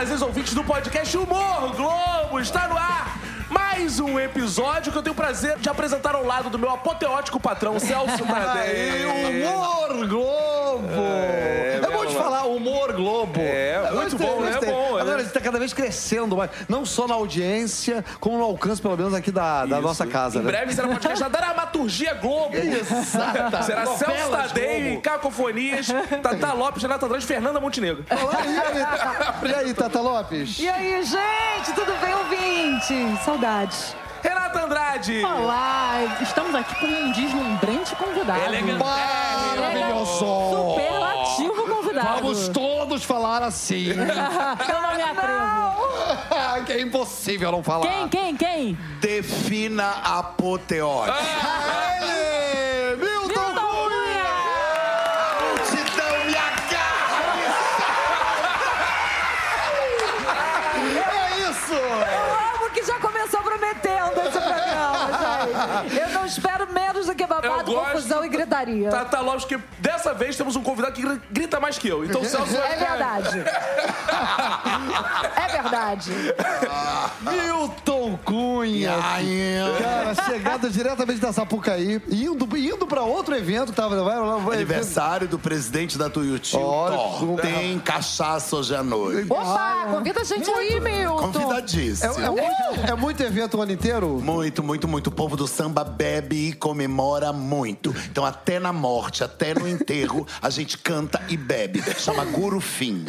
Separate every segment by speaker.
Speaker 1: prazeres ouvintes do podcast Humor Globo. Está no ar mais um episódio que eu tenho o prazer de apresentar ao lado do meu apoteótico patrão, Celso
Speaker 2: Aí,
Speaker 1: Tadei.
Speaker 2: humor Globo! É, humor Globo.
Speaker 1: É, muito bom, né? É bom, é.
Speaker 2: Agora gente tá cada vez crescendo mais, não só na audiência, como no alcance, pelo menos, aqui da, da nossa casa,
Speaker 1: Em
Speaker 2: né?
Speaker 1: breve será podcast da Dramaturgia Globo.
Speaker 2: Exata.
Speaker 1: Será Celso Tadei. Cacofonias, Tata Lopes, Renata Andrade e Fernanda Montenegro.
Speaker 2: Olá, E aí, e aí, Tata Lopes?
Speaker 3: E aí, gente, tudo bem, ouvinte? Saudades.
Speaker 1: Renata Andrade.
Speaker 4: Olá, estamos aqui com um deslumbrante convidado.
Speaker 2: Maravilhoso!
Speaker 4: Superlativo
Speaker 2: Vamos todos falar assim.
Speaker 4: Eu não me atrevo.
Speaker 2: que é impossível não falar.
Speaker 4: Quem, quem, quem?
Speaker 5: Defina apoteose.
Speaker 2: Ele,
Speaker 3: gritaria.
Speaker 1: Tata Lopes, que dessa vez temos um convidado que gri- grita mais que eu. Então o Celso vai
Speaker 3: É verdade. É verdade.
Speaker 2: Milton Cunha! Cara, chegada diretamente da Sapucaí, indo, indo pra outro evento, tava. Vai, vai, vai,
Speaker 5: Aniversário do presidente da Tuiuti.
Speaker 2: Como-
Speaker 5: Tem cachaça hoje à noite.
Speaker 3: Opa, convida a gente aí, Milton.
Speaker 5: Convidadíssimo.
Speaker 2: É, é muito, é muito evento o ano inteiro?
Speaker 5: Muito, muito, muito. O povo do samba bebe e comemora muito. Então, até na morte, até no enterro, a gente canta e bebe. Chama Gurufim.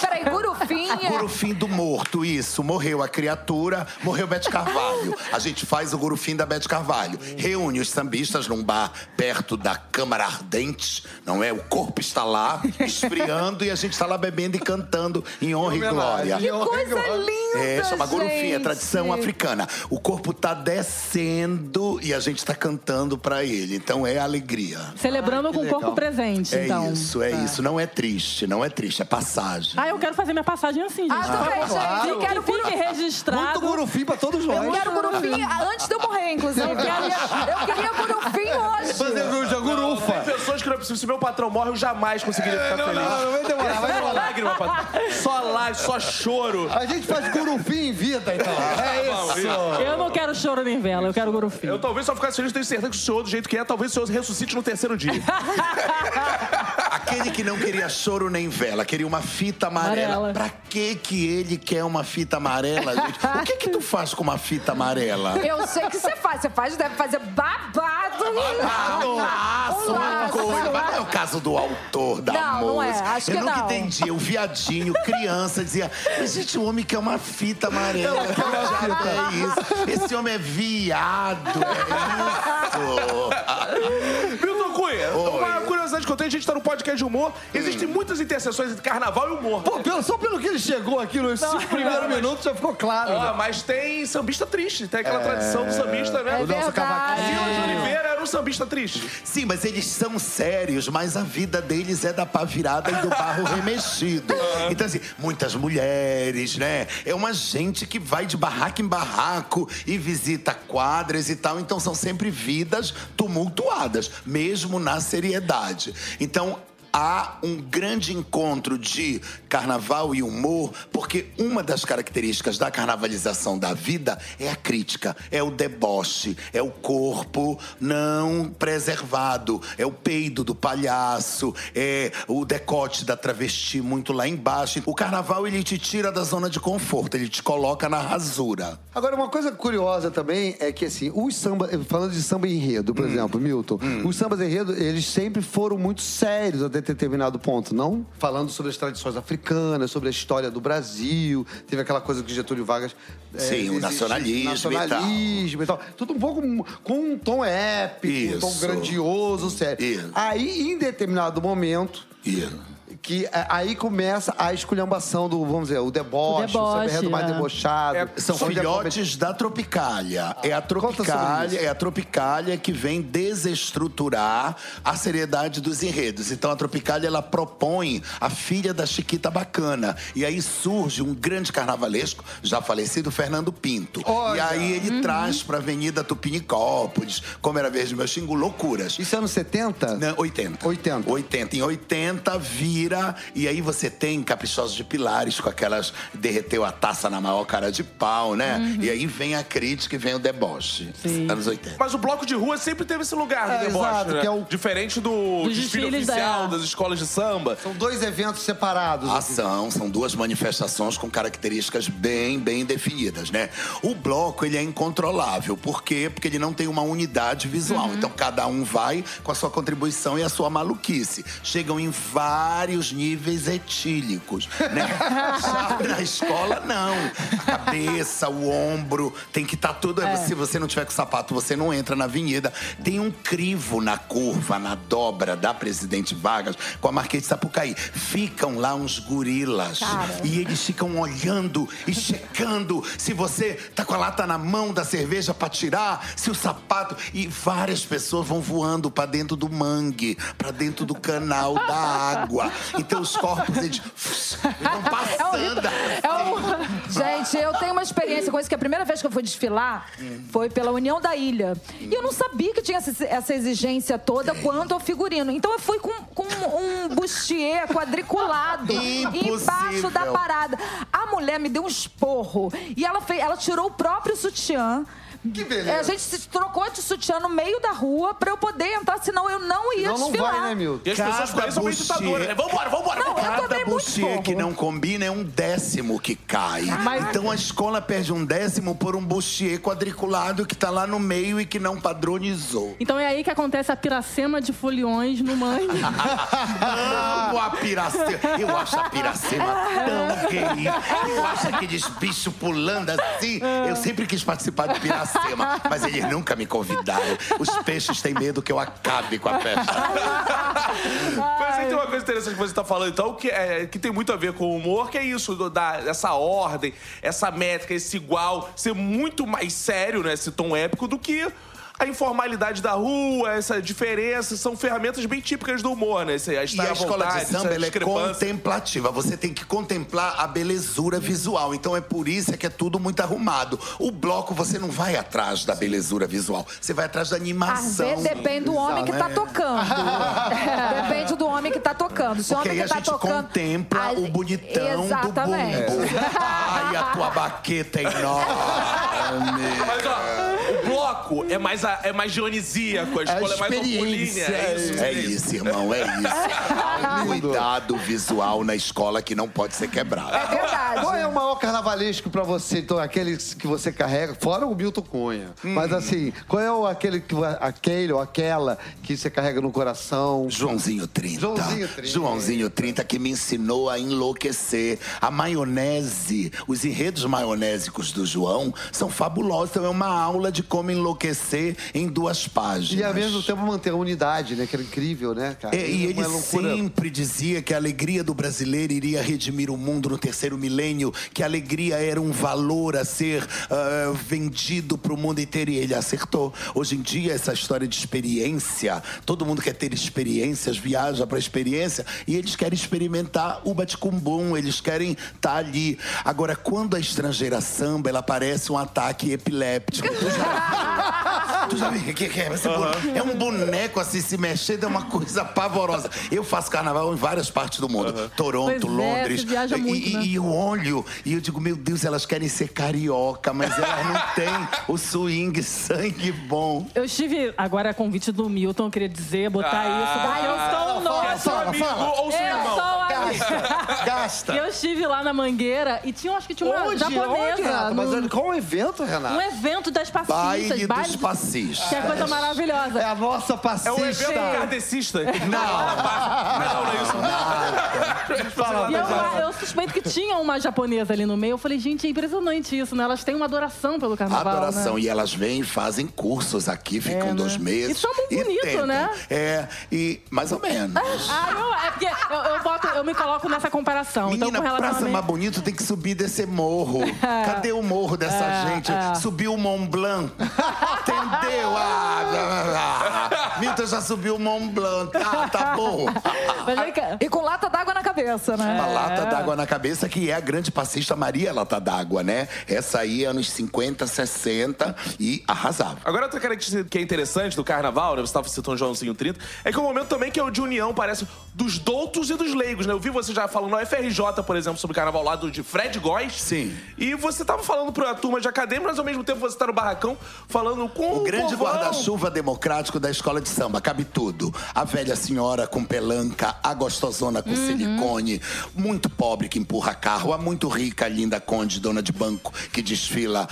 Speaker 3: Peraí, Gurufinha.
Speaker 5: Gurufim do morto, isso. Morreu a criatura, morreu Bete Carvalho. A gente faz o Gurufim da Bete Carvalho. Reúne os sambistas num bar perto da Câmara Ardente, não é? O corpo está lá, esfriando, e a gente está lá bebendo e cantando em honra e glória.
Speaker 3: Que coisa linda,
Speaker 5: É, chama Gurufim, é tradição africana. O corpo tá descendo e a gente tá cantando pra ele. Então é alegria.
Speaker 4: Celebrando com o corpo presente,
Speaker 5: É
Speaker 4: então.
Speaker 5: isso, é isso. Não é triste, não é triste, é passagem.
Speaker 4: Ah, eu quero fazer minha passagem assim, gente.
Speaker 3: Ah, também, gente. Eu quero
Speaker 4: que fique registrado.
Speaker 2: Muito Gurufim pra todos nós.
Speaker 3: Eu quero Gurufim antes de eu morrer, inclusive. Eu queria, eu queria Gurufim hoje.
Speaker 2: Fazer o de Gurufa.
Speaker 1: Pessoas que não é possível. Se meu patrão morre, eu jamais conseguiria ficar feliz.
Speaker 2: Não, vai demorar, vai
Speaker 1: Só
Speaker 2: demorar.
Speaker 1: lágrima, patrão. Só lágrima, só choro.
Speaker 2: A gente faz Gurufim em vida, então. É isso.
Speaker 4: Eu não quero choro nem vela, eu quero Gurufim.
Speaker 1: Eu talvez só ficasse feliz, tenho certeza que o senhor, do jeito que é, talvez o senhor ressuscite no terceiro dia.
Speaker 5: Aquele que não queria choro nem vela, queria uma fita amarela.
Speaker 4: Amarela.
Speaker 5: Pra que que ele quer uma fita amarela, gente? O que que tu faz com uma fita amarela?
Speaker 3: Eu sei que você faz. Você faz, deve fazer babado.
Speaker 5: Um laço,
Speaker 3: Um
Speaker 5: uma coisa. Mas não é o caso do autor da
Speaker 3: Não, não é.
Speaker 5: música.
Speaker 3: Acho
Speaker 5: Eu
Speaker 3: que
Speaker 5: nunca
Speaker 3: não.
Speaker 5: entendi. O viadinho, criança, dizia: Mas, gente, o homem quer uma fita amarela. Que diabo é isso? Esse homem é viado. É isso.
Speaker 1: Milton Cunha,
Speaker 5: Oi.
Speaker 1: uma curiosidade que eu tenho, a gente tá no podcast de humor. Existem muitas interseções entre carnaval e humor.
Speaker 2: Pô, pelo- só pelo que ele chegou aqui nos cinco primeiros minutos já ficou claro. Né?
Speaker 1: mas tem sambista triste, tem aquela tradição do sambista, né?
Speaker 3: É
Speaker 1: O Nelson
Speaker 3: verdade.
Speaker 1: Silas de Oliveira era um sambista triste.
Speaker 5: Sim, mas eles são sérios, mas a vida deles é da pá virada e do barro remexido. Então, assim, muitas mulheres, né? É uma gente que vai de barraco em barraco e visita quadras e tal. Então, são sempre vidas tumultuadas, mesmo na seriedade. Então, há um grande encontro de carnaval e humor, porque uma das características da carnavalização da vida é a crítica, é o deboche, é o corpo não preservado, é o peido do palhaço, é o decote da travesti muito lá embaixo. O carnaval ele te tira da zona de conforto, ele te coloca na rasura.
Speaker 2: Agora, uma coisa curiosa também é que, assim, os samba, falando de samba enredo, por exemplo, Milton, os sambas enredo, eles sempre foram muito sérios até determinado ponto, não? Falando sobre as tradições africanas, sobre a história do Brasil, teve aquela coisa que Getúlio Vargas. é,
Speaker 5: Sim, o
Speaker 2: existe-
Speaker 5: nacionalismo e tal.
Speaker 2: nacionalismo e tal. Tudo um pouco com um tom épico, um tom
Speaker 5: Isso.
Speaker 2: grandioso, sério.
Speaker 5: Isso.
Speaker 2: Aí, em determinado momento,
Speaker 5: E
Speaker 2: que é, aí começa a esculhambação do, vamos dizer, o deboche, o,
Speaker 4: deboche,
Speaker 2: samba enredo mais
Speaker 4: é.
Speaker 2: debochado.
Speaker 5: É, são filhotes da Tropicália. É a Tropicália, é a Tropicália que vem desestruturar a seriedade dos enredos. Então a Tropicália ela propõe a filha da Chiquita Bacana. E aí surge um grande carnavalesco, já falecido Fernando Pinto.
Speaker 2: Olha.
Speaker 5: E aí ele traz pra Avenida Tupinicópolis, como era verde meu xingo, loucuras.
Speaker 2: Isso é anos 70?
Speaker 5: Não, 80.
Speaker 2: 80.
Speaker 5: 80. Em 80 vira vira e aí você tem caprichosos de pilares com aquelas derreteu a taça na maior cara de pau, né?
Speaker 3: Uhum.
Speaker 5: E aí vem a crítica e vem o deboche. Anos 80.
Speaker 1: Mas o bloco de rua sempre teve esse lugar do
Speaker 2: É,
Speaker 1: deboche,
Speaker 2: exato,
Speaker 1: né?
Speaker 2: que é o-
Speaker 1: Diferente do
Speaker 4: Dos
Speaker 1: desfile oficial,
Speaker 4: da-
Speaker 1: das escolas de samba.
Speaker 2: São dois eventos separados. assim.
Speaker 5: Ação, são duas manifestações com características bem, bem definidas, né? O bloco, ele é incontrolável. Por quê? Porque ele não tem uma unidade visual.
Speaker 2: Uhum.
Speaker 5: Então, cada um vai com a sua contribuição e a sua maluquice. Chegam em vários níveis etílicos, né? Já na escola, não. A cabeça, o ombro, tem que estar tudo...
Speaker 2: É.
Speaker 5: Se você não tiver com sapato, você não entra na avenida. Tem um crivo na curva, na dobra da Presidente Vargas com a Marquês de Sapucaí. Ficam lá uns gorilas. E eles ficam olhando e checando se você tá com a lata na mão da cerveja pra tirar, se o sapato. E várias pessoas vão voando pra dentro do mangue, pra dentro do canal da água. Então os corpos, eles, eles vão passando.
Speaker 3: É um... Gente, eu tenho uma experiência com isso, que a primeira vez que eu fui desfilar foi pela União da Ilha. E eu não sabia que tinha essa, essa exigência toda quanto ao figurino. Então eu fui com, com um bustier quadriculado
Speaker 5: Impossível.
Speaker 3: embaixo da parada. A mulher me deu um esporro e ela, fez, ela tirou o próprio sutiã.
Speaker 2: Que beleza.
Speaker 3: É, A gente se trocou de sutiã no meio da rua pra eu poder entrar, senão eu não ia
Speaker 2: Não, não
Speaker 3: desfilar.
Speaker 2: vai, né, Milton?
Speaker 1: E as pessoas
Speaker 5: Cada
Speaker 1: são meio
Speaker 5: bustier-
Speaker 1: ditadoras, né? Vambora, vambora,
Speaker 3: Não,
Speaker 1: vambora.
Speaker 5: Cada
Speaker 3: fogo.
Speaker 5: que não combina é um décimo que cai. Então a escola perde um décimo por um bustier quadriculado que tá lá no meio e que não padronizou.
Speaker 4: Então é aí que acontece a piracema de foliões no mangue.
Speaker 5: Amo a piracema. Eu acho a piracema tão gay. Eu acho aqueles bichos pulando assim. Eu sempre quis participar de piracema, mas eles nunca me convidaram. Os peixes têm medo que eu acabe com a festa.
Speaker 1: Mas aí tem uma coisa interessante que você tá falando, então, que, é, que tem muito a ver com o humor, que é isso, da, essa ordem, essa métrica, esse igual, ser muito mais sério, né, esse tom épico, do que a informalidade da rua, essa diferença, são ferramentas bem típicas do humor, né? Esse, a
Speaker 5: E
Speaker 1: estar
Speaker 5: a
Speaker 1: à
Speaker 5: escola
Speaker 1: vontade,
Speaker 5: de samba é contemplativa. Você tem que contemplar a belezura visual. Então é por isso que é tudo muito arrumado. O bloco você não vai atrás da belezura visual. Você vai atrás da
Speaker 3: Às
Speaker 5: animação.
Speaker 3: vezes depende do homem que tá tocando. Depende do homem que tá tocando. Se o homem
Speaker 5: aí
Speaker 3: que
Speaker 5: a
Speaker 3: tá
Speaker 5: gente
Speaker 3: tocando.
Speaker 5: contempla
Speaker 3: Ai,
Speaker 5: o bonitão
Speaker 3: Exatamente.
Speaker 5: do bumbo. Ai, a tua baqueta é enorme.
Speaker 1: Mas, ó, o bloco é mais, é mais dionisíaco, a escola é, mais orgulhinha. É isso,
Speaker 5: É isso, irmão, é isso. Cuidado visual na escola que não pode ser quebrado.
Speaker 3: É verdade.
Speaker 2: Qual é o maior carnavalesco pra você? Então, aquele que você carrega, fora o Milton Cunha. Mas assim, qual é o, aquele, que, aquele ou aquela que você carrega no coração?
Speaker 5: Joãozinho 30.
Speaker 2: Joãozinho 30.
Speaker 5: Joãozinho 30 que me ensinou a enlouquecer. A maionese, os enredos maionésicos do João são fabulosos. Então é uma aula de como enlouquecer em duas páginas.
Speaker 2: E ao mesmo tempo manter a unidade, né? Que era incrível, né, cara?
Speaker 5: É, e ele
Speaker 2: Uma loucura.
Speaker 5: sempre dizia que a alegria do brasileiro iria redimir o mundo no terceiro milênio, que a alegria era um valor a ser ah, vendido para o mundo inteiro. E ele acertou. Hoje em dia, essa história de experiência, todo mundo quer ter experiências, viaja para experiência, e eles querem experimentar o baticumbum, eles querem estar ali. Agora, quando a estrangeira samba, ela parece um ataque epiléptico. Tu viu o que, que é? Esse boneco- É um boneco assim se mexendo, é uma coisa pavorosa. Eu faço carnaval em várias partes do mundo. Toronto,
Speaker 4: Pois é,
Speaker 5: Londres. E-
Speaker 4: muito,
Speaker 5: e,
Speaker 4: né?
Speaker 5: e eu olho e eu digo, meu Deus, elas querem ser carioca, mas elas não têm o swing sangue bom.
Speaker 4: Eu estive, agora a convite do Milton, eu queria dizer, botar
Speaker 1: Ah,
Speaker 4: isso. Daí eu sou um novo.
Speaker 2: fala,
Speaker 1: Amigo,
Speaker 2: fala.
Speaker 1: ou seu
Speaker 4: Eu
Speaker 1: irmão.
Speaker 4: sou amiga.
Speaker 2: Gasta.
Speaker 4: Eu estive lá na Mangueira e tinha, acho que tinha uma
Speaker 2: Onde?
Speaker 4: japonesa.
Speaker 2: Onde, Renata? Mas
Speaker 4: num-
Speaker 2: olha, qual o evento, Renato?
Speaker 4: um evento das passistas.
Speaker 5: Baile
Speaker 4: baile
Speaker 5: dos
Speaker 4: de-
Speaker 5: passistas.
Speaker 4: Que é coisa maravilhosa.
Speaker 2: É a nossa
Speaker 1: É
Speaker 2: passista.
Speaker 1: o evento kardecista. Não. Não, não é isso.
Speaker 4: E eu, eu suspeito que tinha uma japonesa ali no meio. Eu falei, gente, é impressionante isso, né? Elas têm uma adoração pelo carnaval.
Speaker 5: Adoração.
Speaker 4: Né?
Speaker 5: E elas vêm e fazem cursos aqui, ficam
Speaker 4: É,
Speaker 5: dois
Speaker 4: né?
Speaker 5: meses.
Speaker 4: E samam bonito,
Speaker 5: tentam.
Speaker 4: né?
Speaker 5: É, e mais ou menos.
Speaker 4: Ah, eu, é porque eu, eu, boto, eu me coloco nessa comparação.
Speaker 5: Menina,
Speaker 4: então, com
Speaker 5: pra
Speaker 4: relação a
Speaker 5: ser
Speaker 4: mim...
Speaker 5: mais bonito tem que subir desse morro. Cadê o morro dessa
Speaker 4: É,
Speaker 5: gente?
Speaker 4: é.
Speaker 5: Subiu o Mont Blanc. Entendeu? Ah, ah, ah. Milton já subiu o Mont Blanc. Ah, tá bom.
Speaker 3: E com lata d'água na cabeça, né?
Speaker 5: Uma lata d'água na cabeça, que é a grande passista Maria Lata d'Água, né? Essa aí, anos 50, 60 e arrasava.
Speaker 1: Agora, outra característica que é interessante do carnaval, né? Você estava citando Joãozinho 30, é que é um momento também que é o de união, parece, dos doutos e dos leigos, né? Eu vi você já falando no FRJ, por exemplo, sobre o carnaval lá do, de Fred Góes.
Speaker 5: Sim.
Speaker 1: E você tava falando pra turma de acadêmica, mas ao mesmo tempo você tá no barracão falando com
Speaker 5: O grande
Speaker 1: povão.
Speaker 5: guarda-chuva democrático da escola de samba, cabe tudo. A velha senhora com pelanca, a gostosona com silicone, muito pobre que empurra carro, a muito rica, linda conde, dona de banco, que desfila,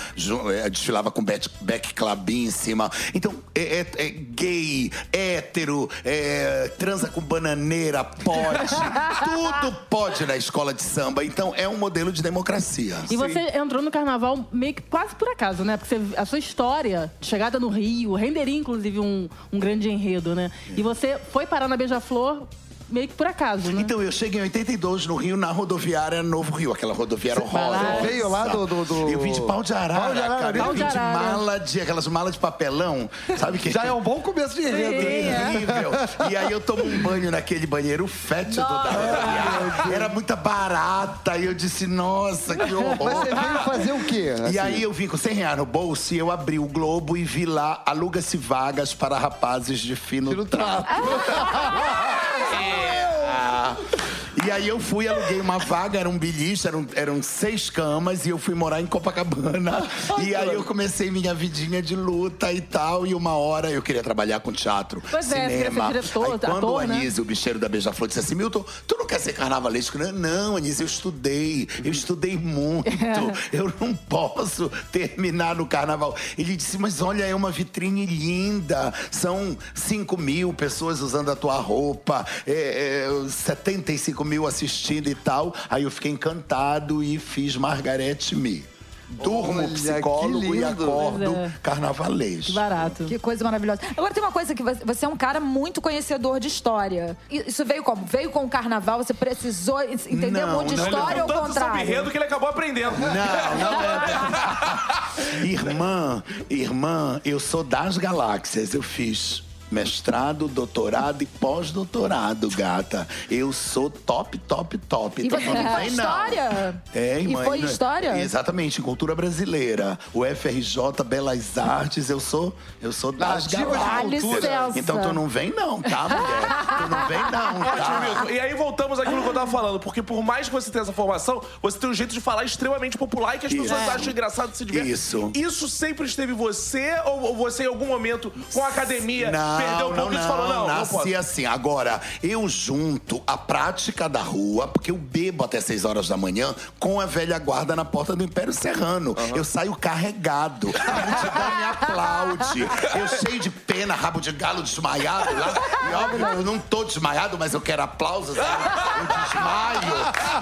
Speaker 5: eh, desfilava com back, back club em cima. Então, é, é- é gay, hétero, é, transa com bananeira, pode. tudo pode na escola de samba. Então, é um modelo de democracia.
Speaker 4: E você entrou no carnaval meio que quase por acaso, né? Porque você- a sua história de chegada no Rio renderia, inclusive, um, um grande enredo, né? E você foi parar na Beija-Flor meio que por acaso, né?
Speaker 5: Então, eu cheguei em 82 no Rio, na rodoviária Novo Rio, aquela rodoviária horrorosa.
Speaker 4: Você
Speaker 2: veio lá do- do- do-
Speaker 5: Eu vim de pau de arara,
Speaker 2: Pau de arara,
Speaker 5: cara.
Speaker 4: Pau
Speaker 5: Eu
Speaker 4: de
Speaker 5: vim de mala de... Aquelas malas de papelão, sabe que...
Speaker 2: Já é um bom começo de enredo.
Speaker 5: Terrível. E aí eu tomo um banho naquele banheiro fétido da rodoviária. Era muita barata. E eu disse, nossa, que horror.
Speaker 2: Mas você veio fazer o quê?
Speaker 5: E
Speaker 2: assim?
Speaker 5: aí eu vim com 100 reais no bolso e eu abri o Globo e vi lá, aluga-se vagas para rapazes de fino,
Speaker 2: Fino
Speaker 5: trato. É. E aí eu fui, aluguei uma vaga, era um bilhete, eram, eram seis camas e eu fui morar em Copacabana. E aí eu comecei minha vidinha de luta e tal. E uma hora eu queria trabalhar com teatro,
Speaker 4: Pois é,
Speaker 5: cinema.
Speaker 4: diretor,
Speaker 5: aí quando
Speaker 4: ator,
Speaker 5: o
Speaker 4: né?
Speaker 5: Anísio, o bicheiro da Beija-Flor, disse assim, Milton, tu não quer ser carnavalesco? Não, não, Anísio, eu estudei. Eu estudei muito. Eu não posso terminar no carnaval. Ele disse, mas olha, é uma vitrine linda. São 5 mil pessoas usando a tua roupa. É, é, 75 mil assistindo e tal. Aí eu fiquei encantado e fiz Margarete Me. Durmo
Speaker 2: Olha,
Speaker 5: psicólogo e acordo
Speaker 4: é.
Speaker 5: carnavalesco.
Speaker 4: Que barato.
Speaker 3: Que coisa maravilhosa. Agora tem uma coisa que você é um cara muito conhecedor de história. Isso veio como? Veio com o carnaval, você precisou entender
Speaker 5: Não,
Speaker 3: muito de
Speaker 5: não,
Speaker 3: história
Speaker 1: levou
Speaker 3: ou
Speaker 1: tanto
Speaker 3: contrário?
Speaker 1: enredo que ele acabou aprendendo.
Speaker 5: Não, não é. irmã, irmã, eu sou das galáxias. Eu fiz mestrado, doutorado e pós-doutorado, gata. Eu sou top, top, top.
Speaker 3: E
Speaker 5: Então
Speaker 3: você
Speaker 5: não
Speaker 3: foi
Speaker 5: vem, não.
Speaker 3: história?
Speaker 5: É,
Speaker 3: E
Speaker 5: mãe,
Speaker 3: foi
Speaker 5: né?
Speaker 3: história?
Speaker 5: Exatamente, em cultura brasileira. O FRJ Belas Artes, eu sou, eu sou das
Speaker 2: de
Speaker 5: galáxias.
Speaker 3: cultura.
Speaker 5: Então tu não vem não, tá, mulher? Tu não vem não,
Speaker 1: Ótimo,
Speaker 5: tá?
Speaker 1: Milton. E aí voltamos àquilo que eu tava falando, porque por mais que você tenha essa formação, você tem um jeito de falar extremamente popular e que as pessoas
Speaker 5: Isso.
Speaker 1: acham engraçado de se divertir.
Speaker 5: Isso.
Speaker 1: Isso sempre esteve você ou ou você em algum momento com a academia
Speaker 5: Não,
Speaker 1: perdeu um pouco
Speaker 5: não,
Speaker 1: e falou, não, não
Speaker 5: nasci
Speaker 1: posso.
Speaker 5: assim. Agora, eu junto a prática da rua, porque eu bebo até 6 horas da manhã, com a velha guarda na porta do Império Serrano. Eu saio carregado. A multidão me aplaude. Eu cheio de pena, rabo de galo desmaiado lá. E óbvio, eu não tô desmaiado, mas eu quero aplausos. Eu, eu desmaio.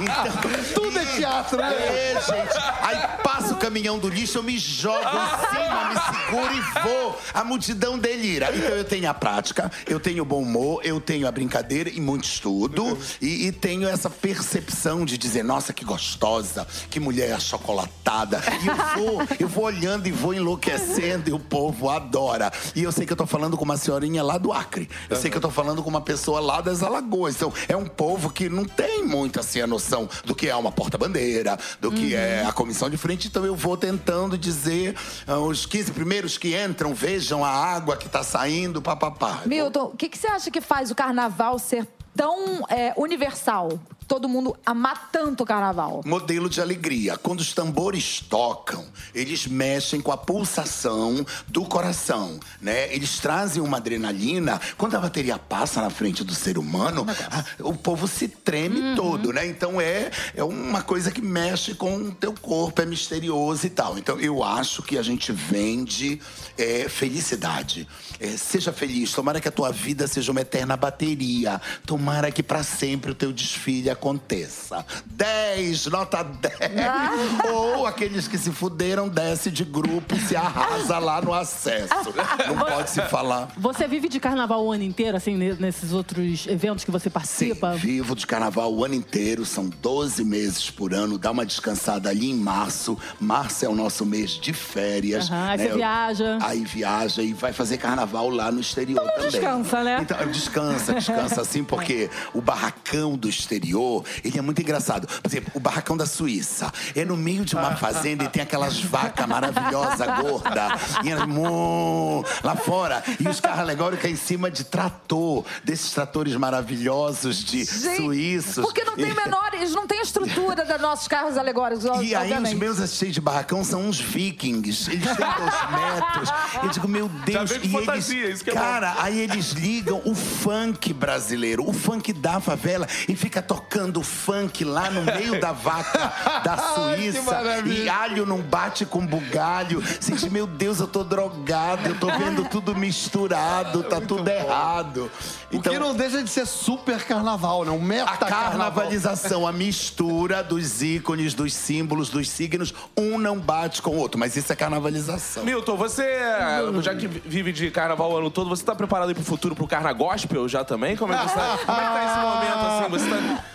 Speaker 5: Então,
Speaker 2: Tudo é teatro, né?
Speaker 5: É, gente. Aí passa o caminhão do lixo, eu me jogo em cima, me seguro e vou. A multidão delira. Então eu tenho a prática, eu tenho bom humor, eu tenho a brincadeira e muito estudo. E, e tenho essa percepção de dizer, nossa, que gostosa, que mulher achocolatada. E eu vou, eu vou olhando e vou enlouquecendo e o povo adora. E eu sei que eu tô falando com uma senhorinha lá do Acre. Eu sei que eu tô falando com uma pessoa lá das Alagoas. Então, é um povo que não tem muito assim a noção do que é uma porta-bandeira, do que é a comissão de frente. Então, eu vou tentando dizer ah, os 15 primeiros que entram, vejam a água que tá saindo,
Speaker 3: Milton, o que, que você acha que faz o carnaval ser tão é, universal? Todo mundo amar tanto o carnaval.
Speaker 5: Modelo de alegria. Quando os tambores tocam, eles mexem com a pulsação do coração, né? Eles trazem uma adrenalina. Quando a bateria passa na frente do ser humano, ah, o povo se treme todo, né? Então é, é uma coisa que mexe com o teu corpo, é misterioso e tal. Então eu acho que a gente vende é, felicidade. É, seja feliz. Tomara que a tua vida seja uma eterna bateria. Tomara que para sempre o teu desfile aconteça. 10, nota 10. Ou aqueles que se fuderam, desce de grupo e se arrasa lá no acesso. Não pode se falar.
Speaker 4: Você vive de carnaval o ano inteiro, assim, ne- nesses outros eventos que você participa?
Speaker 5: Vivo de carnaval o ano inteiro, são 12 meses por ano. Dá uma descansada ali em março. Março é o nosso mês de férias.
Speaker 4: Aham, aí você viaja.
Speaker 5: Aí viaja e vai fazer carnaval lá no exterior também.
Speaker 4: descansa, né?
Speaker 5: Então, descansa, descansa assim, porque o barracão do exterior, ele é muito engraçado. Por exemplo, o barracão da Suíça é no meio de uma fazenda e tem aquelas vacas maravilhosas, gorda, e elas, lá fora. E os carros alegóricos em cima de trator, desses tratores maravilhosos de
Speaker 3: Gente,
Speaker 5: suíços.
Speaker 3: Porque não tem menor, eles não têm a estrutura dos nossos carros alegóricos,
Speaker 5: e aí, os meus assistentes de barracão são uns vikings. Eles têm dois metros. Eu digo, meu Deus.
Speaker 1: vem com
Speaker 5: e
Speaker 1: fantasia,
Speaker 5: eles,
Speaker 1: isso que é bom.
Speaker 5: Cara, aí eles ligam o funk brasileiro, o funk da favela, e fica tocando funk lá no meio da vaca da Suíça.
Speaker 2: maravilha.
Speaker 5: e alho não bate com bugalho. Sente, meu Deus, eu tô drogado, eu tô vendo tudo misturado, tá tudo errado.
Speaker 2: O que não deixa de ser super carnaval, né? Um meta
Speaker 5: A
Speaker 2: carnaval.
Speaker 5: carnavalização, a mistura dos ícones, dos símbolos, dos signos, um não bate com o outro, mas isso é carnavalização.
Speaker 1: Milton, você, já que vive de carnaval o ano todo, você tá preparado aí pro futuro, pro carna gospel já também? Como é que, você tá, como é que tá esse momento, assim? Você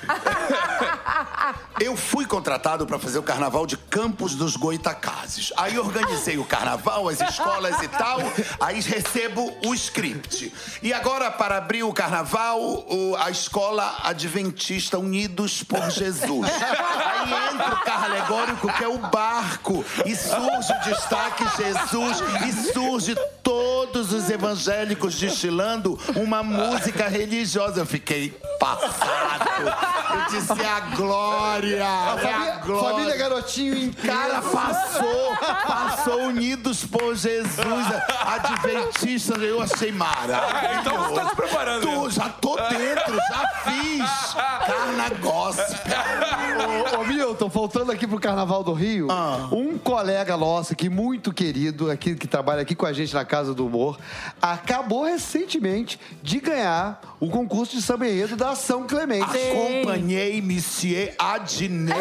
Speaker 1: tá...
Speaker 5: Eu fui contratado para fazer o carnaval de Campos dos Goitacazes. Aí organizei o carnaval, as escolas e tal, aí recebo o script. E agora, para abrir o carnaval, o- a escola Adventista Unidos por Jesus. Aí entra o carro alegórico, que é o barco, e surge o destaque Jesus, e surge todos os evangélicos destilando uma música religiosa. Eu fiquei passado. Eu disse, é a glória! É a
Speaker 2: Família,
Speaker 5: glória!
Speaker 2: família Garotinho em
Speaker 5: Cara, passou, passou unidos por Jesus, Adventista, eu achei mara.
Speaker 1: então você tá se preparando,
Speaker 5: Tô, já tô dentro, já fiz. Carna gospel.
Speaker 2: Ô, ô, Milton, voltando aqui pro Carnaval do Rio,
Speaker 5: Ah.
Speaker 2: um colega nosso aqui, muito querido, aqui, que trabalha aqui com a gente na Casa do Humor, acabou recentemente de ganhar o concurso de samba enredo da Ação Clemente.
Speaker 5: Acompanhei Monsieur Adnet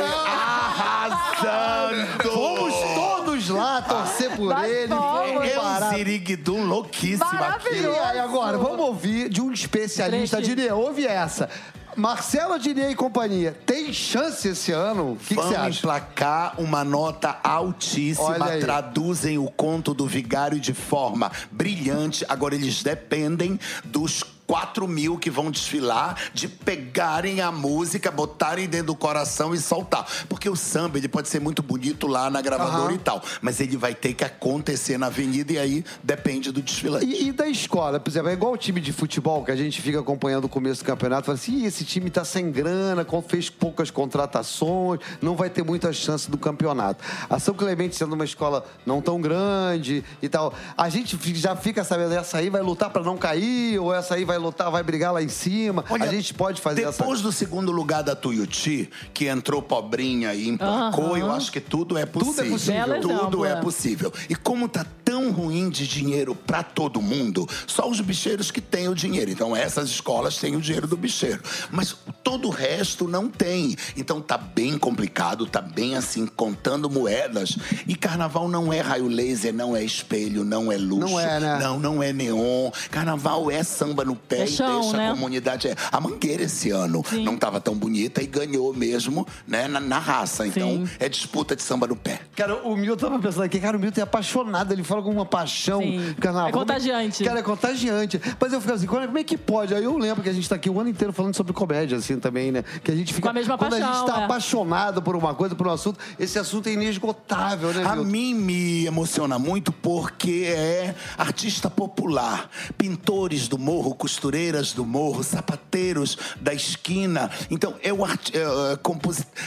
Speaker 5: arrasando.
Speaker 2: Fomos todos lá torcer por
Speaker 3: Nós
Speaker 2: ele.
Speaker 3: fomos.
Speaker 2: fomos
Speaker 5: É um
Speaker 2: parar.
Speaker 5: ziriguidum louquíssimo aqui.
Speaker 2: E aí, agora, vamos ouvir de um especialista. Dinê, ouve essa. Marcelo Dinê e companhia, tem chance esse ano? O que você acha?
Speaker 5: emplacar uma nota altíssima, traduzem o conto do vigário de forma brilhante. Agora eles dependem dos 4 mil que vão desfilar de pegarem a música, botarem dentro do coração e soltar. Porque o samba, ele pode ser muito bonito lá na gravadora
Speaker 2: Aham.
Speaker 5: e tal, mas ele vai ter que acontecer na avenida e aí depende do desfilante.
Speaker 2: E, e da escola, por exemplo, é igual o time de futebol que a gente fica acompanhando o começo do campeonato, fala assim, "Ih, esse time tá sem grana, fez poucas contratações, não vai ter muita chance do campeonato. A São Clemente sendo uma escola não tão grande e tal, a gente já fica sabendo, essa aí vai lutar pra não cair, ou essa aí vai lutar, vai brigar lá em cima. a gente pode fazer essa...
Speaker 5: Depois do segundo lugar da Tuiuti, que entrou pobrinha e emplacou, eu acho que tudo é possível.
Speaker 2: possível.
Speaker 4: Belo
Speaker 5: Tudo
Speaker 4: exemplo,
Speaker 5: é
Speaker 4: é.
Speaker 5: possível. E como tá tão ruim de dinheiro pra todo mundo, só os bicheiros que têm o dinheiro. Então essas escolas têm o dinheiro do bicheiro. Mas todo o resto não tem. Então tá bem complicado, tá bem assim, contando moedas. E carnaval não é raio laser, não é espelho, não é luz.
Speaker 2: Não é, né?
Speaker 5: Não, não é neon. Carnaval é samba no pé
Speaker 4: É
Speaker 5: e
Speaker 4: chão,
Speaker 5: deixa
Speaker 4: né?
Speaker 5: a comunidade. É. A Mangueira esse ano
Speaker 4: Sim.
Speaker 5: não estava tão bonita e ganhou mesmo, né, na, na raça. Então
Speaker 4: Sim.
Speaker 5: é disputa de samba no pé.
Speaker 2: Cara, o Milton tava pensando aqui, cara, o Milton é apaixonado, ele fala com uma paixão.
Speaker 4: Sim.
Speaker 2: Carnaval.
Speaker 4: É contagiante.
Speaker 2: Cara, é contagiante. Mas eu fico assim, como é que pode? Aí eu lembro que a gente tá aqui o ano inteiro falando sobre comédia, assim, também, né? Que a gente fica.
Speaker 4: Com a mesma
Speaker 2: quando a gente
Speaker 4: paixão,
Speaker 2: tá
Speaker 4: é.
Speaker 2: apaixonado por uma coisa, por um assunto, esse assunto é inesgotável, né,
Speaker 5: A
Speaker 2: Milton?
Speaker 5: mim me emociona muito porque é artista popular. Pintores do morro, costureiras do morro, sapateiros da esquina. Então, é, o arti- é,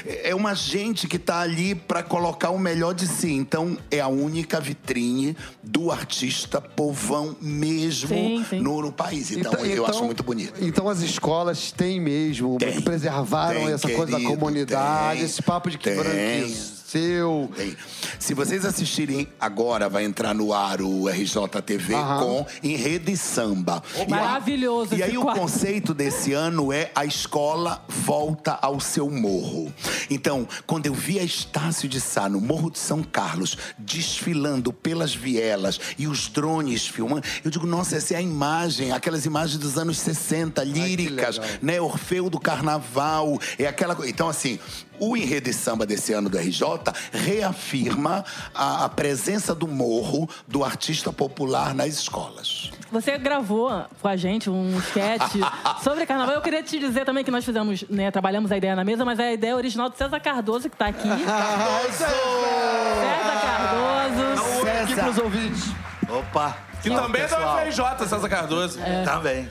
Speaker 5: é, é uma gente que está ali para colocar o melhor de si. Então, é a única vitrine do artista povão mesmo
Speaker 4: Sim, sim.
Speaker 5: No, no país. Então, eu acho muito bonito.
Speaker 2: Então as escolas têm mesmo,
Speaker 5: Tem.
Speaker 2: preservaram
Speaker 5: Tem,
Speaker 2: essa coisa da
Speaker 5: querido,
Speaker 2: comunidade,
Speaker 5: tem.
Speaker 2: esse papo de que
Speaker 5: Tem.
Speaker 2: Aconteceu.
Speaker 5: Bem, se vocês assistirem agora, vai entrar no ar o RJTV
Speaker 2: Aham.
Speaker 5: com Enredo e Samba. E aí-
Speaker 4: Maravilhoso
Speaker 5: E
Speaker 4: esse
Speaker 5: aí o
Speaker 4: quadro.
Speaker 5: conceito desse ano é a escola volta ao seu morro. Então, quando eu vi a Estácio de Sá no Morro de São Carlos desfilando pelas vielas e os drones filmando, eu digo, nossa, essa é a imagem, aquelas imagens dos anos 60, líricas,
Speaker 2: legal.
Speaker 5: né? Orfeu do Carnaval, é aquela coisa. Então, assim, o enredo de samba desse ano do RJ reafirma a, a presença do morro do artista popular nas escolas.
Speaker 4: Você gravou com a gente um sketch sobre carnaval. Eu queria te dizer também que nós fizemos, né, trabalhamos a ideia na mesa, mas é a ideia original do César Cardoso, que tá aqui. César Cardoso.
Speaker 2: Aqui pros ouvintes.
Speaker 6: Opa!
Speaker 1: Que
Speaker 6: Salve,
Speaker 1: também é da
Speaker 6: pessoal.
Speaker 1: UFRJ, César Cardoso.
Speaker 6: Também.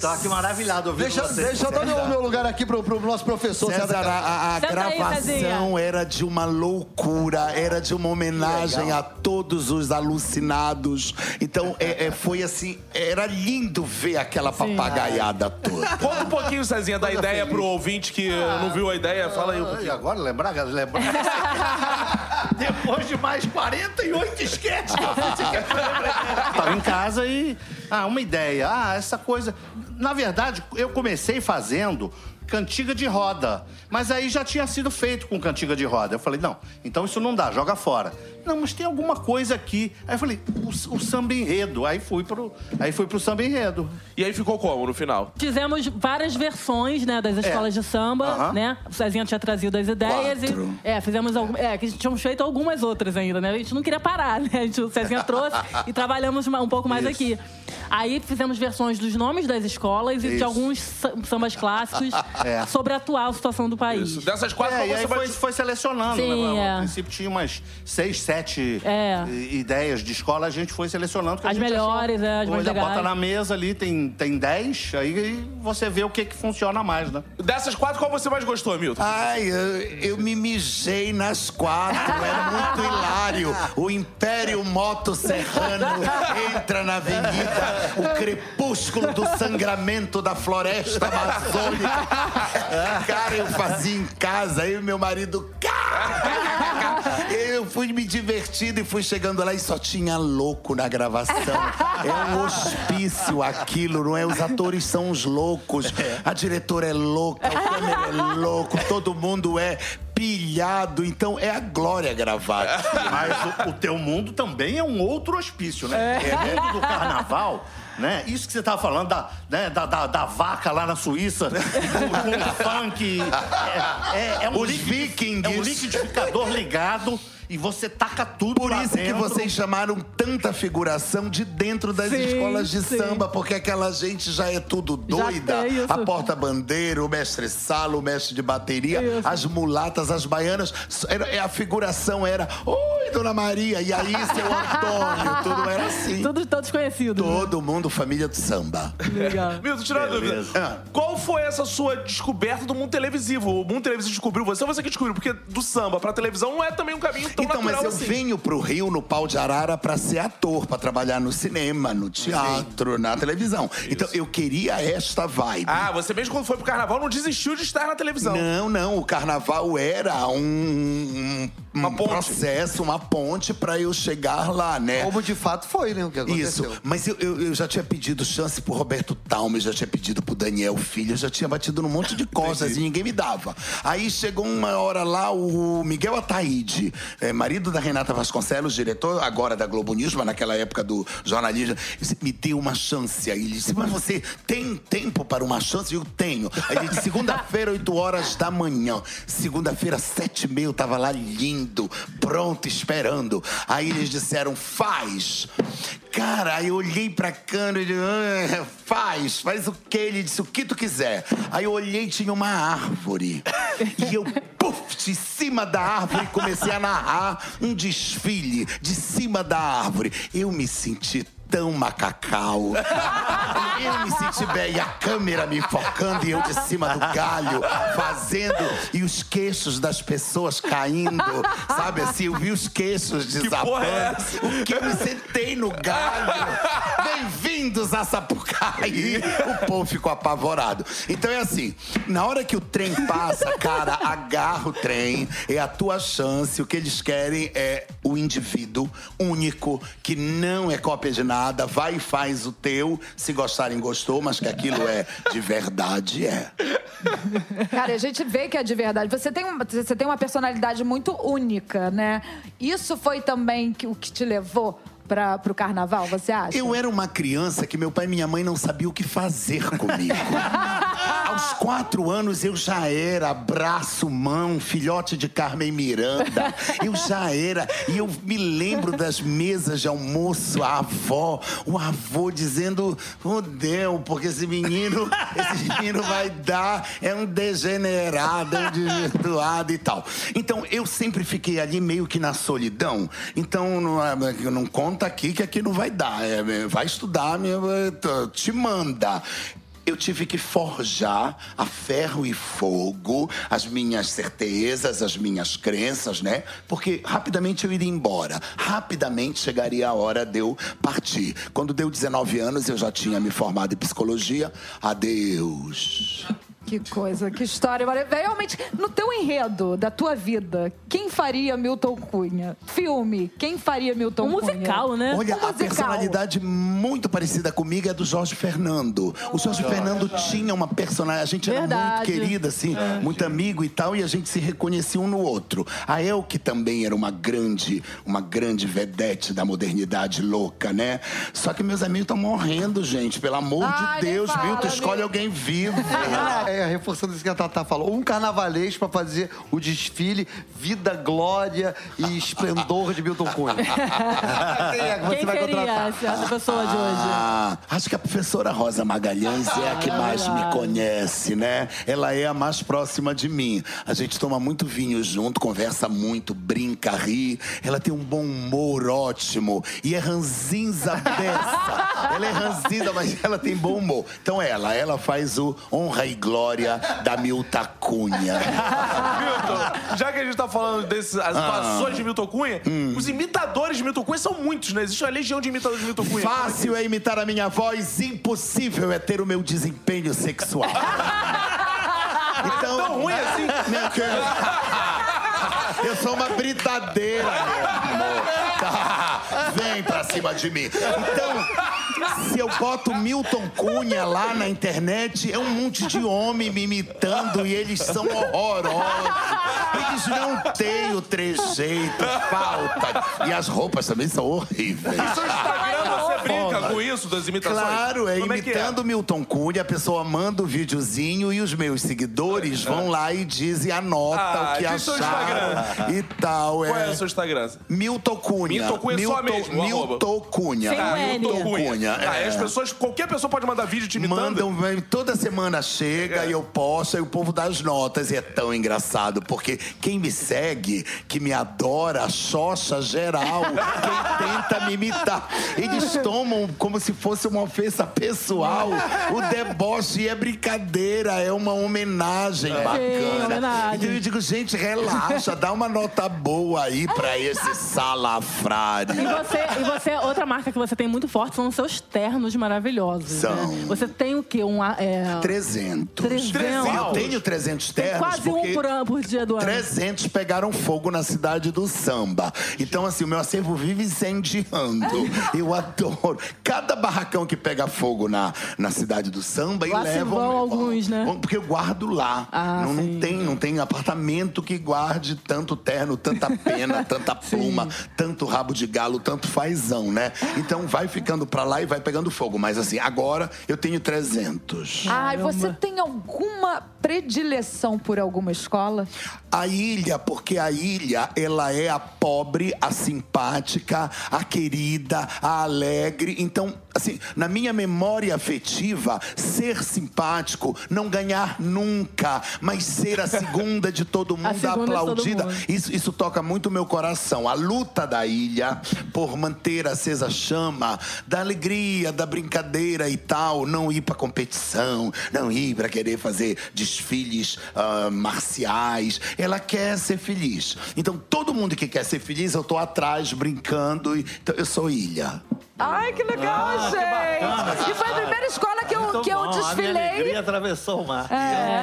Speaker 6: Tô aqui maravilhado ouvindo
Speaker 2: Deixa,
Speaker 6: vocês.
Speaker 2: deixa eu dar meu, meu lugar aqui pro, pro nosso professor
Speaker 5: César,
Speaker 2: César.
Speaker 5: a, a-
Speaker 4: aí,
Speaker 5: gravação
Speaker 4: Cezinha.
Speaker 5: era de uma loucura, era de uma homenagem a todos os alucinados. Então, é- é, foi assim, era lindo ver aquela papagaiada toda.
Speaker 1: Conta um pouquinho, Cezinha, da ideia pro ouvinte que não viu a ideia. Fala aí um
Speaker 6: E
Speaker 1: pouquinho.
Speaker 6: agora lembrar, lembrar. Depois de mais 48 esquetes que eu fiz. Tava em casa e. Ah, uma ideia. Ah, essa coisa. Na verdade, eu comecei fazendo cantiga de roda. Mas aí já tinha sido feito com cantiga de roda. Eu falei, não, então isso não dá, joga fora. Não, mas tem alguma coisa aqui. Aí eu falei, o, o samba enredo. Aí fui pro, aí fui pro samba enredo.
Speaker 1: E aí ficou como no final?
Speaker 4: Fizemos várias versões, né, das escolas de samba,
Speaker 6: Aham.
Speaker 4: né? O Cezinha tinha trazido as ideias
Speaker 5: Quatro.
Speaker 4: e... É, fizemos algumas... É, que tínhamos feito algumas outras ainda, né? A gente não queria parar, né? A gente, o Cezinha trouxe e trabalhamos um pouco mais
Speaker 6: Isso.
Speaker 4: aqui. Aí fizemos versões dos nomes das escolas e de
Speaker 6: Isso.
Speaker 4: alguns sa- sambas clássicos
Speaker 6: É.
Speaker 4: sobre a atual situação do país.
Speaker 1: Isso. Dessas quatro,
Speaker 6: É, e
Speaker 1: você vai...
Speaker 6: foi, foi selecionando.
Speaker 4: Sim,
Speaker 6: né?
Speaker 4: é.
Speaker 6: A princípio tinha umas seis, sete
Speaker 4: É.
Speaker 6: i- ideias de escola, a gente foi selecionando. que a
Speaker 4: As
Speaker 6: gente
Speaker 4: melhores,
Speaker 6: achou.
Speaker 4: é, as mais
Speaker 6: bota na mesa ali, tem, tem dez, aí você vê o que, que funciona mais, né?
Speaker 1: Dessas quatro, qual você mais gostou, Milton?
Speaker 5: Ai, eu, eu me mijei nas quatro, era muito hilário. O Império Moto Serrano entra na avenida, o crepúsculo do sangramento da floresta amazônica. Cara, eu fazia em casa, eu e meu marido. Eu fui me divertindo e fui chegando lá e só tinha louco na gravação. É um hospício aquilo, não é? Os atores são os loucos, a diretora é louca, o câmera é louco, todo mundo é pilhado. Então é a glória gravar.
Speaker 6: Mas o, o teu mundo também é um outro hospício, né? É, o mundo do carnaval. Né? Isso que você tava falando da, né, da, da, da vaca lá na Suíça, com, com o funk. É, é, é um
Speaker 5: Os vikings.
Speaker 6: É um liquidificador ligado e você taca tudo
Speaker 5: Por
Speaker 6: lá
Speaker 5: isso que
Speaker 6: dentro.
Speaker 5: vocês chamaram tanta figuração de dentro das
Speaker 4: Sim,
Speaker 5: escolas de
Speaker 4: sim.
Speaker 5: samba, porque aquela gente já é tudo doida. A porta-bandeira, o mestre sala, o mestre de bateria,
Speaker 4: Isso.
Speaker 5: as mulatas, as baianas. Era- é, a figuração era: Oi, Dona Maria, e aí, seu Antônio. Tudo era assim.
Speaker 4: Todos, todos conhecidos. né?
Speaker 5: Todo mundo, família do samba.
Speaker 4: Legal.
Speaker 1: Milton, tira uma dúvida.
Speaker 5: Ah.
Speaker 1: Qual foi essa sua descoberta do mundo televisivo? O mundo televisivo descobriu você ou você que descobriu? Porque do samba pra televisão não é também um caminho tão
Speaker 5: Então, mas eu
Speaker 1: assim.
Speaker 5: venho pro Rio, no pau de arara, pra ser ator, pra trabalhar no cinema, no teatro, na televisão. Então, eu queria esta vibe.
Speaker 1: Ah, você mesmo quando foi pro carnaval não desistiu de estar na televisão.
Speaker 5: Não, não, o carnaval era um, um-
Speaker 1: Uma
Speaker 5: um
Speaker 1: ponte.
Speaker 5: processo, uma ponte pra eu chegar lá, né?
Speaker 2: Como de fato foi, né? O que aconteceu.
Speaker 5: Isso, mas eu, eu, eu já tinha pedido chance pro Roberto Talmes, já tinha pedido pro Daniel Filho, eu já tinha batido num monte de costas e ninguém me dava. Aí chegou uma hora lá, o Miguel Ataíde, eh, marido da Renata Vasconcelos, diretor agora da Globo News, mas naquela época do jornalismo, disse, me deu uma chance. Aí ele disse, mas você tem tempo para uma chance? Eu tenho. Aí ele disse, segunda-feira, 8 horas da manhã. Segunda-feira, sete e meia, eu tava lá lindo, pronto, esperando. Aí eles disseram, faz. Cara, aí eu olhei pra câmera e disse, "Ah, faz, faz o que? Ele disse, o que tu quiser. Aí eu olhei tinha uma árvore. E eu, puf, de cima da árvore, comecei a narrar um desfile de cima da árvore. Eu me senti tão macacau. Eu me senti bem, e a câmera me focando e eu de cima do galho, fazendo, e os queixos das pessoas caindo, sabe assim? Eu vi os queixos
Speaker 1: é
Speaker 5: desabando. O que eu me sentei no galho. Bem-vindos a Sapucaí. O povo ficou apavorado. Então é assim, na hora que o trem passa, cara, agarra o trem, é a tua chance. O que eles querem é o indivíduo único, que não é cópia de nada, vai e faz o teu. Se gostarem, gostou, mas que aquilo é de verdade, é.
Speaker 3: Cara, a gente vê que é de verdade. Você tem, você tem uma personalidade muito única, né? Isso foi também que, o que te levou para pro carnaval, você acha?
Speaker 5: Eu era uma criança que meu pai e minha mãe não sabiam o que fazer comigo. Aos quatro anos eu já era braço, mão, filhote de Carmen Miranda. Eu já era. E eu me lembro das mesas de almoço, a avó, o avô dizendo: Fudeu, porque esse menino, esse menino vai dar, é um degenerado, é um desvirtuado e tal. Então eu sempre fiquei ali meio que na solidão. Então não, é- não conta aqui que aqui não vai dar. É, vai estudar, meu, te manda eu tive que forjar a ferro e fogo as minhas certezas, as minhas crenças, né? Porque rapidamente eu iria embora. Rapidamente chegaria a hora de eu partir. Quando deu 19 anos, eu já tinha me formado em psicologia. Adeus.
Speaker 3: Que coisa, que história. Realmente, no teu enredo da tua vida, quem faria Milton Cunha? Filme, quem faria Milton
Speaker 4: Um
Speaker 3: Cunha?
Speaker 4: musical, né?
Speaker 5: Olha,
Speaker 3: Um
Speaker 5: a
Speaker 3: musical.
Speaker 5: personalidade muito parecida comigo é do Jorge Fernando. O Jorge Fernando tinha uma personalidade. A gente era muito
Speaker 4: Verdade.
Speaker 5: querida, assim, muito amigo e tal, e a gente se reconhecia um no outro. A Elke também era uma grande, uma grande vedete da modernidade louca, né? Só que meus amigos estão morrendo, gente. Pelo amor
Speaker 3: Ai,
Speaker 5: de Deus,
Speaker 3: fala,
Speaker 5: Milton, escolhe alguém vivo.
Speaker 2: É, reforçando isso que a Tatá falou. Um carnavalês pra fazer o desfile Vida, Glória e Esplendor de Milton Cunha. Quem é que você
Speaker 4: Quem
Speaker 2: vai
Speaker 4: seria
Speaker 2: contratar?
Speaker 4: essa, pessoa de hoje?
Speaker 5: Ah, acho que a professora Rosa Magalhães é a que
Speaker 4: é
Speaker 5: mais me conhece, né? Ela é a mais próxima de mim. A gente toma muito vinho junto, conversa muito, brinca, ri. Ela tem um bom humor ótimo. E é ranzinza dessa. ela é ranzinza, mas ela tem bom humor. Então ela, ela faz o honra e glória da Milta Cunha.
Speaker 1: Milton, já que a gente tá falando dessas as atuações de Milton Cunha, os imitadores de Milton Cunha são muitos, né? Existe uma legião de imitadores de Milton Cunha.
Speaker 5: Fácil é imitar a minha voz, impossível é ter o meu desempenho sexual. Então,
Speaker 1: Tão ruim assim.
Speaker 5: Meu querido. Eu sou uma britadeira, meu amor. Tá, vem pra cima de mim. Então, se eu boto Milton Cunha lá na internet, é um monte de homem me imitando e eles são horrorosos. Eles não têm o trejeito, falta. E as roupas também são horríveis.
Speaker 1: No seu Instagram você brinca com isso, das imitações?
Speaker 5: Claro, é
Speaker 1: Como é que
Speaker 5: imitando Milton Cunha, a pessoa manda o videozinho e os meus seguidores vão lá e dizem, anota
Speaker 1: Ah,
Speaker 5: o que acharam e tal.
Speaker 1: Qual é
Speaker 5: É.
Speaker 1: o seu Instagram?
Speaker 5: Milton Cunha.
Speaker 1: Milton Cunha só mesmo,
Speaker 5: Milton Cunha.
Speaker 4: Sem
Speaker 1: Ah. Milton Cunha.
Speaker 5: Cunha,
Speaker 1: Ah,
Speaker 5: é.
Speaker 1: e as pessoas, qualquer pessoa pode mandar vídeo te imitando.
Speaker 5: Mandam, toda semana chega e eu posto, aí o povo dá as notas. E é tão engraçado, porque quem me segue, que me adora, xoxa geral, quem tenta me imitar. Eles tomam como se fosse uma ofensa pessoal. O deboche é brincadeira, é uma homenagem bacana.
Speaker 4: homenagem.
Speaker 5: Então eu digo, gente, relaxa, dá uma nota boa aí pra esse salafrário.
Speaker 4: E você, e você, outra marca que você tem muito forte são os seus ternos maravilhosos.
Speaker 5: São.
Speaker 4: Né? Você tem o quê? Um, é,
Speaker 5: 300.
Speaker 4: 300.
Speaker 5: Eu tenho 300 ternos
Speaker 4: quase
Speaker 5: porque...
Speaker 4: um por, ano, por dia do ano.
Speaker 5: 300 pegaram fogo na cidade do samba. Então, assim, o meu acervo vive incendiando. Eu adoro. Cada barracão que pega fogo na, na cidade do samba
Speaker 4: Lá
Speaker 5: e levam.
Speaker 4: vão alguns, né?
Speaker 5: Porque eu guardo lá.
Speaker 4: Ah,
Speaker 5: não, não
Speaker 4: sim.
Speaker 5: tem, não tem apartamento que guarde tanto terno, tanta pena, tanta pluma, tanto rabo de galo, tanto fazão, né? Então vai ficando pra lá e vai pegando fogo. Mas assim, agora eu tenho 300.
Speaker 3: Ai,
Speaker 4: Caramba.
Speaker 3: você tem alguma predileção por alguma escola?
Speaker 5: A ilha, porque a ilha, ela é a pobre, a simpática, a querida, a alegre. Então, assim, na minha memória afetiva, ser simpático, não ganhar nunca, mas ser a segunda de todo mundo
Speaker 4: segunda de todo
Speaker 5: aplaudida.
Speaker 4: mundo.
Speaker 5: Isso, isso toca muito o meu coração. A luta da ilha por manter acesa a chama da alegria, da brincadeira e tal, não ir pra competição, não ir pra querer fazer desfiles ah, marciais. Ela quer ser feliz. Então, todo mundo que quer ser feliz, eu tô atrás brincando. E, então, eu sou ilha.
Speaker 3: Ai, que legal,
Speaker 6: Ah, que
Speaker 3: gente! E foi a primeira escola que eu,
Speaker 6: Muito
Speaker 3: que eu
Speaker 6: bom, A minha
Speaker 3: desfilei.
Speaker 6: alegria atravessou o mar.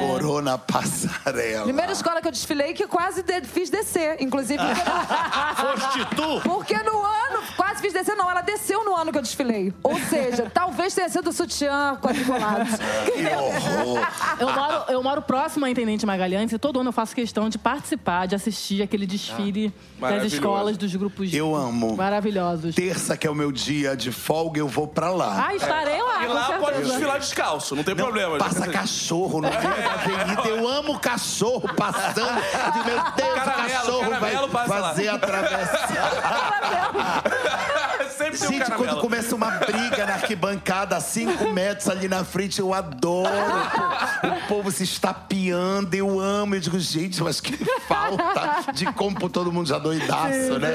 Speaker 5: Corona passarela.
Speaker 3: Primeira escola que eu desfilei que quase de- fiz descer, inclusive. Porque,
Speaker 6: Foste tu?
Speaker 3: porque no ano, quase fiz descer, não, ela desceu no ano que eu desfilei. Ou seja, talvez tenha sido o sutiã quadriculado.
Speaker 5: Que horror.
Speaker 4: Eu moro, eu moro próximo à Intendente Magalhães e todo ano eu faço questão de participar, de assistir aquele desfile das
Speaker 1: Maravilhoso.
Speaker 4: escolas, dos grupos
Speaker 5: Eu amo.
Speaker 4: maravilhosos.
Speaker 5: Terça, que é o meu dia de folga, eu vou pra lá.
Speaker 4: Ah, estarei lá,
Speaker 1: E
Speaker 4: com
Speaker 1: lá pode
Speaker 4: certeza.
Speaker 1: desfilar descalço, não tem
Speaker 5: Não,
Speaker 1: problema.
Speaker 5: Passa cachorro no meio da avenida. Eu amo cachorro passando. Meu Deus,
Speaker 1: Caramelo,
Speaker 5: o cachorro
Speaker 1: caramelo
Speaker 5: vai
Speaker 1: passa lá.
Speaker 5: fazer a travessa.
Speaker 1: Sempre tem um
Speaker 5: Gente, quando
Speaker 1: caramelo.
Speaker 5: começa uma briga na arquibancada, a cinco metros ali na frente, eu adoro. O povo se estapeando, eu amo. Eu digo, gente, mas que falta de como todo mundo já doidaço, né?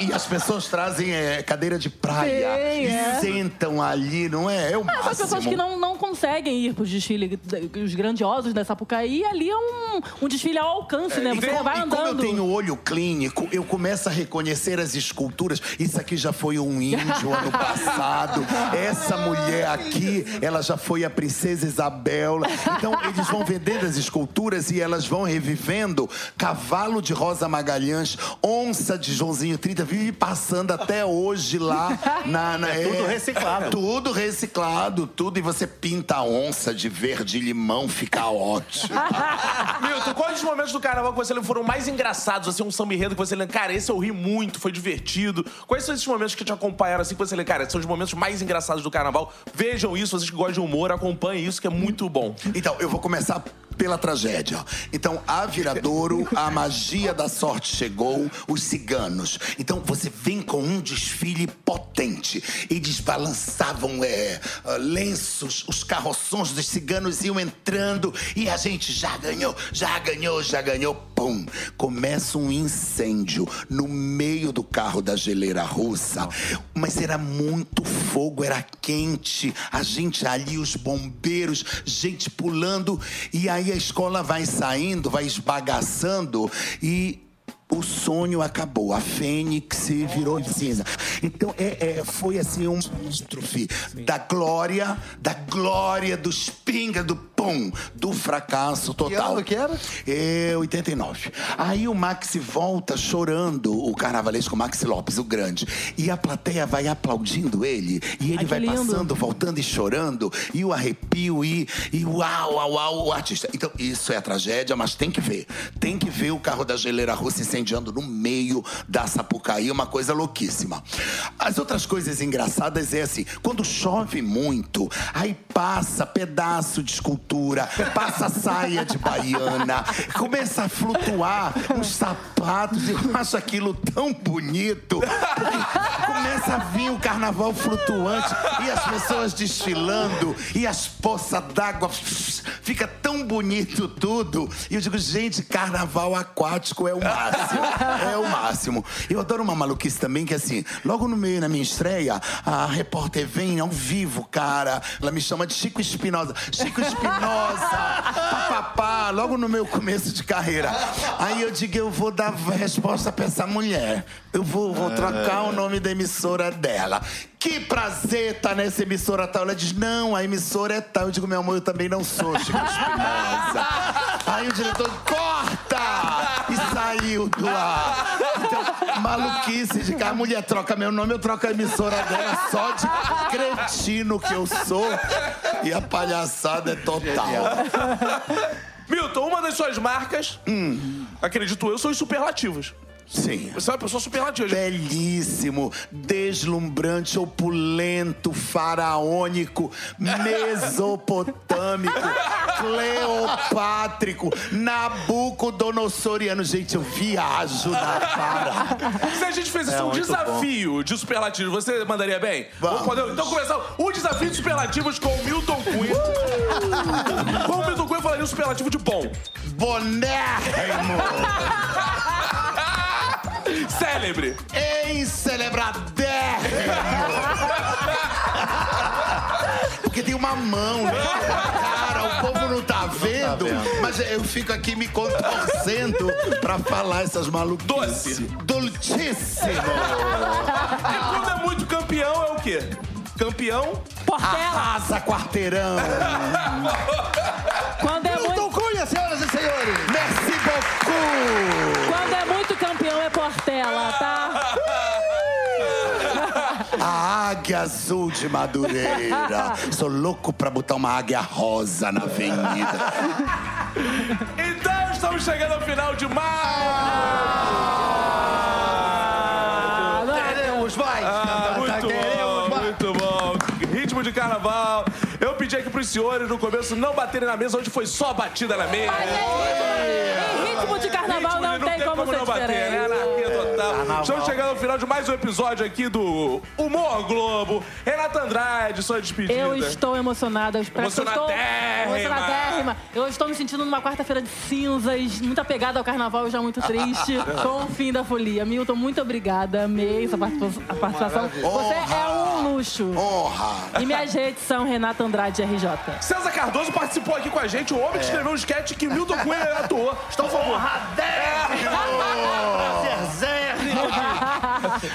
Speaker 5: E, e as pessoas trazem é, cadeira de praia
Speaker 4: Sim,
Speaker 5: e
Speaker 4: é.
Speaker 5: sentam ali, não é? É o
Speaker 4: pessoas
Speaker 5: máximo.
Speaker 4: que não, não conseguem ir pros desfiles os grandiosos da Sapucaí, ali é um, um desfile ao alcance, né?
Speaker 5: E
Speaker 4: Você
Speaker 5: como-
Speaker 4: vai
Speaker 5: e como eu
Speaker 4: andando.
Speaker 5: tenho olho clínico, eu começo a reconhecer as esculturas. Isso aqui já foi um índio ano passado. Essa mulher aqui, ela já foi a princesa Isabel. Então, eles vão vendendo as esculturas e elas vão revivendo. Cavalo de Rosa Magalhães, onça de Joãozinho 30, vive passando até hoje lá na. na-
Speaker 6: É tudo reciclado.
Speaker 5: Tudo reciclado, tudo. E você pinta a onça de verde e limão, fica ótimo.
Speaker 1: Milton, quais os momentos do carnaval que você lembra foram mais engraçados, assim, um samba enredo que você lembra, cara, esse eu ri muito, foi divertido. Quais são esses momentos que te acompanharam, assim, que você lembra, cara, são os momentos mais engraçados do carnaval? Vejam isso, vocês que gostam de humor, acompanhem isso, que é muito bom.
Speaker 5: Então, eu vou começar pela tragédia. Então, a Viradouro, a magia da sorte chegou, os ciganos. Então, você vem com um desfile potente. Eles balançavam é, ah, lenços, os carroções dos ciganos iam entrando e a gente já ganhou, já ganhou, já ganhou. Pum! Começa um incêndio no meio do carro da geleira russa. Mas era muito fogo, era quente. A gente ali, os bombeiros, gente pulando. E aí a escola vai saindo, vai esbagaçando e. O sonho acabou, a fênix virou cinza. Então, é, é, foi assim um catástrofe da glória, da glória, dos pinga, do pum, do fracasso total.
Speaker 2: ano que era?
Speaker 5: É 89. Aí o Maxi volta chorando, o carnavalesco Maxi Lopes, o grande. E a plateia vai aplaudindo ele. E ele
Speaker 4: Ai, que
Speaker 5: vai
Speaker 4: lindo.
Speaker 5: passando, voltando e chorando. E o arrepio, e, e uau, uau, uau, o artista. Então, isso é a tragédia, mas tem que ver. Tem que ver o carro da geleira russa incendiando no meio da Sapucaí, uma coisa louquíssima. As outras coisas engraçadas é assim, quando chove muito, aí passa pedaço de escultura, passa saia de baiana, começa a flutuar uns sapatos, eu acho aquilo tão bonito. Começa a vir o carnaval flutuante e as pessoas desfilando e as poças d'água, fica tão bonito tudo. E eu digo, gente, carnaval aquático é o máximo. É o máximo. Eu adoro uma maluquice também, que assim, logo no meio, na minha estreia, a repórter vem ao vivo, cara. Ela me chama de Chico Espinosa. Chico Espinosa! Papapá, logo no meu começo de carreira. Aí eu digo, eu vou dar resposta pra essa mulher. Eu vou, vou trocar o nome da emissora dela. Que prazer tá nessa emissora tal. Ela diz, não, a emissora é tal. Eu digo, meu amor, eu também não sou Chico Espinosa. Aí o diretor, saiu do ar. Então, maluquice de que a mulher troca meu nome, eu troco a emissora dela só de cretino que eu sou. E a palhaçada é total.
Speaker 1: Milton, uma das suas marcas, acredito eu, são os superlativos.
Speaker 5: Sim.
Speaker 1: Você é uma pessoa superlativa.
Speaker 5: Belíssimo, deslumbrante, opulento, faraônico, mesopotâmico, cleopátrico, nabucodonossoriano. Gente, eu viajo na vara.
Speaker 1: Se a gente fizesse
Speaker 6: É
Speaker 1: um desafio de superlativo, você mandaria bem?
Speaker 5: Vamos.
Speaker 1: poder- Então começar o desafio de superlativos com o Milton Cunha. Como o Milton Cunha falaria um superlativo de bom?
Speaker 5: Bonérrimo,
Speaker 1: Célebre.
Speaker 5: encelebradérrimo. Porque tem uma mão, né? Cara, o povo não tá vendo, mas eu fico aqui me contorcendo pra falar essas maluquices.
Speaker 1: Doce.
Speaker 5: Dulcíssimo.
Speaker 1: E quando é muito campeão, é o quê? Campeão?
Speaker 3: Portela.
Speaker 5: Arrasa, quarteirão.
Speaker 4: Quando campeão, é Portela, tá?
Speaker 5: A águia azul de Madureira. Sou louco pra botar uma águia rosa na avenida.
Speaker 1: Então estamos chegando ao final de mais.
Speaker 2: Queremos mais!
Speaker 1: Ah, muito
Speaker 2: Queremos
Speaker 1: bom,
Speaker 2: mais!
Speaker 1: muito bom. Ritmo de carnaval. Eu pedi aqui pros senhores no começo não baterem na mesa, hoje foi só batida na mesa.
Speaker 4: Em ritmo como,
Speaker 1: não bater, Estamos chegando ao final de mais um episódio aqui do Humor Globo. Renata Andrade, sua despedida.
Speaker 4: Eu estou emocionada. Eu eu estou
Speaker 1: Emocionadérrima.
Speaker 4: emocionadérrima. Eu estou me sentindo numa quarta-feira de cinzas, muito apegada ao carnaval já muito triste com o fim da folia. Milton, muito obrigada. Amei essa participa- a participação. Você é um luxo.
Speaker 5: Honra.
Speaker 4: E minhas redes são Renata Andrade RJ.
Speaker 1: César Cardoso participou aqui com a gente, o homem que escreveu um sketch que Milton Cunha atuou. Está por favor.
Speaker 6: Prazerzérrimo.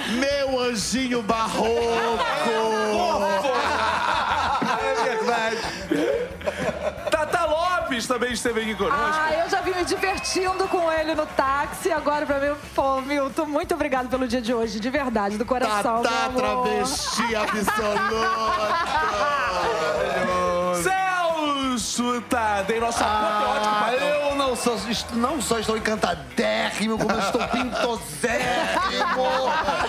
Speaker 5: Meu anjinho barroco.
Speaker 1: É verdade. Tata Lopes também esteve aqui conosco.
Speaker 3: Ah, eu já vim me divertindo com ele no táxi. Agora, pra mim, pô, Milton, muito obrigado pelo dia de hoje, de verdade, do coração. Amor.
Speaker 5: travesti absoluto.
Speaker 1: Celso Tadei, nosso apoteótico
Speaker 2: Ah,
Speaker 1: patrão.
Speaker 2: Não, sou, não só estou encantadérrimo, como eu estou pintosérrimo.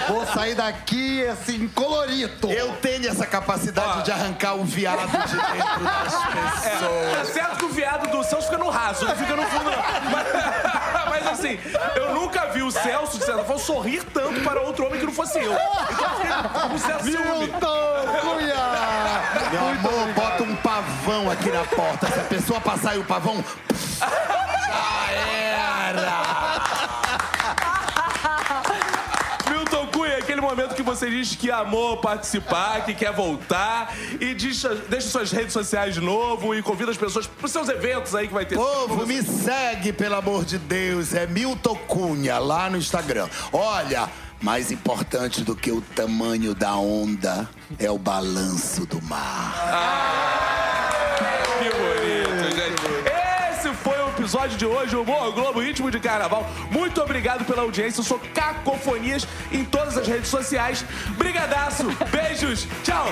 Speaker 2: Vou sair daqui, assim, colorido.
Speaker 5: Eu tenho essa capacidade
Speaker 1: Ó.
Speaker 5: de arrancar o viado de dentro das pessoas.
Speaker 1: É certo que o viado do Celso fica no raso, não fica no fundo, não. Mas, mas, assim, eu nunca vi o Celso, de certa forma, sorrir tanto para outro homem que não fosse eu. Então certo ciúme.
Speaker 2: Milton Cunha!
Speaker 5: Meu amor, bota um pavão aqui na porta. Se a pessoa passar aí o pavão, já era.
Speaker 1: Milton Cunha, aquele momento que você diz que amou participar, que quer voltar e diz, deixa suas redes sociais de novo e convida as pessoas para os seus eventos aí que vai ter.
Speaker 5: Povo, me segue, pelo amor de Deus. É Milton Cunha, lá no Instagram. Olha, mais importante do que o tamanho da onda é o balanço do mar.
Speaker 1: Que episódio de hoje, Humor Globo Ritmo de Carnaval. Muito obrigado pela audiência. Eu sou Cacofonias em todas as redes sociais. Brigadaço, beijos, tchau!